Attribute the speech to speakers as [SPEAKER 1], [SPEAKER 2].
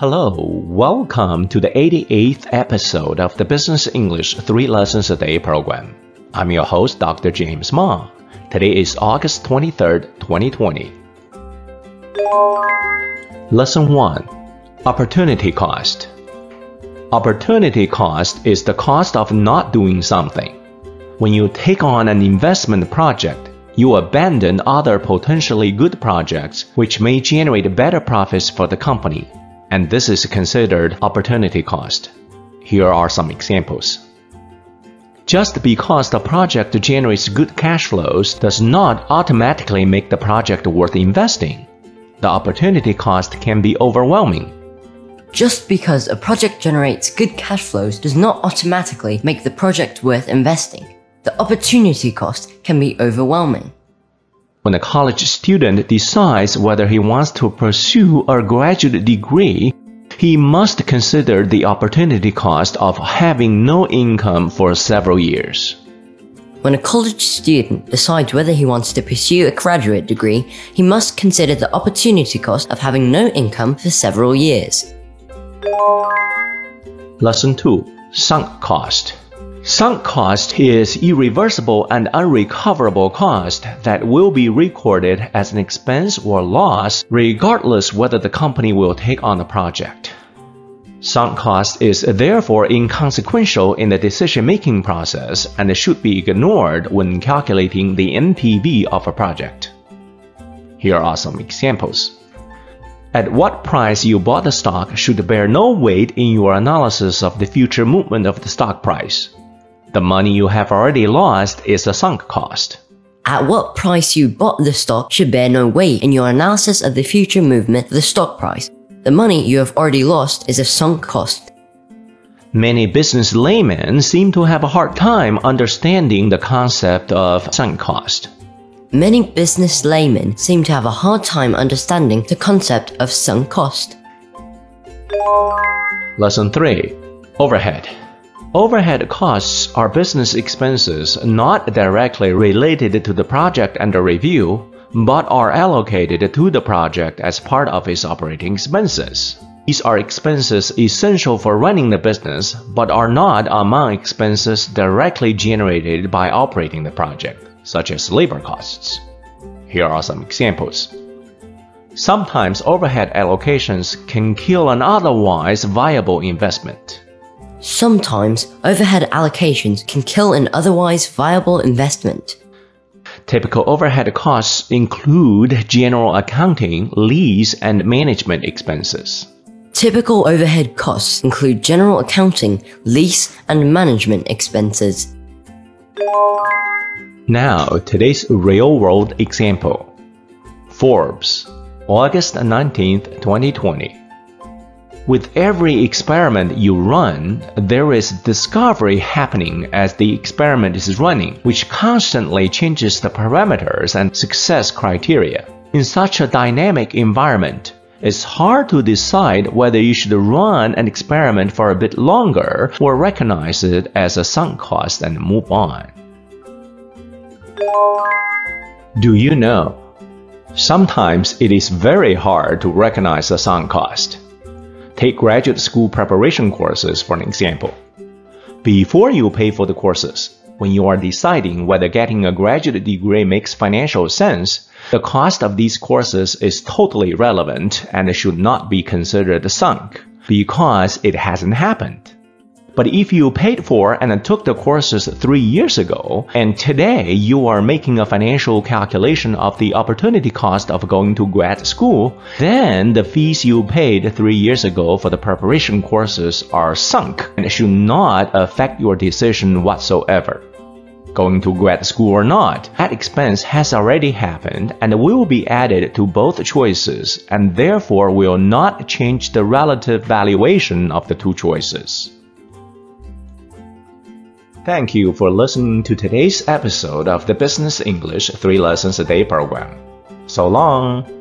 [SPEAKER 1] Hello, welcome to the 88th episode of the Business English 3 Lessons a Day program. I'm your host, Dr. James Ma. Today is August 23rd, 2020. Lesson 1 Opportunity Cost Opportunity cost is the cost of not doing something. When you take on an investment project, you abandon other potentially good projects which may generate better profits for the company and this is considered opportunity cost. Here are some examples. Just because the project generates good cash flows does not automatically make the project worth investing. The opportunity cost can be overwhelming.
[SPEAKER 2] Just because a project generates good cash flows does not automatically make the project worth investing. The opportunity cost can be overwhelming.
[SPEAKER 1] When a college student decides whether he wants to pursue a graduate degree, he must consider the opportunity cost of having no income for several years.
[SPEAKER 2] When a college student decides whether he wants to pursue a graduate degree, he must consider the opportunity cost of having no income for several years.
[SPEAKER 1] Lesson 2 Sunk Cost Sunk cost is irreversible and unrecoverable cost that will be recorded as an expense or loss regardless whether the company will take on the project. Sunk cost is therefore inconsequential in the decision-making process and should be ignored when calculating the NPV of a project. Here are some examples. At what price you bought the stock should bear no weight in your analysis of the future movement of the stock price. The money you have already lost is a sunk cost.
[SPEAKER 2] At what price you bought the stock should bear no weight in your analysis of the future movement of the stock price. The money you have already lost is a sunk cost.
[SPEAKER 1] Many business laymen seem to have a hard time understanding the concept of sunk cost.
[SPEAKER 2] Many business laymen seem to have a hard time understanding the concept of sunk cost.
[SPEAKER 1] Lesson 3 Overhead Overhead costs are business expenses not directly related to the project under review, but are allocated to the project as part of its operating expenses. These are expenses essential for running the business, but are not among expenses directly generated by operating the project, such as labor costs. Here are some examples. Sometimes overhead allocations can kill an otherwise viable investment.
[SPEAKER 2] Sometimes overhead allocations can kill an otherwise viable investment.
[SPEAKER 1] Typical overhead costs include general accounting, lease, and management expenses.
[SPEAKER 2] Typical overhead costs include general accounting, lease, and management expenses.
[SPEAKER 1] Now, today's real world example Forbes, August 19th, 2020. With every experiment you run, there is discovery happening as the experiment is running, which constantly changes the parameters and success criteria. In such a dynamic environment, it's hard to decide whether you should run an experiment for a bit longer or recognize it as a sunk cost and move on. Do you know? Sometimes it is very hard to recognize a sunk cost. Take graduate school preparation courses for an example. Before you pay for the courses, when you are deciding whether getting a graduate degree makes financial sense, the cost of these courses is totally relevant and should not be considered sunk because it hasn't happened. But if you paid for and took the courses three years ago, and today you are making a financial calculation of the opportunity cost of going to grad school, then the fees you paid three years ago for the preparation courses are sunk and should not affect your decision whatsoever. Going to grad school or not, that expense has already happened and will be added to both choices and therefore will not change the relative valuation of the two choices. Thank you for listening to today's episode of the Business English 3 Lessons a Day program. So long!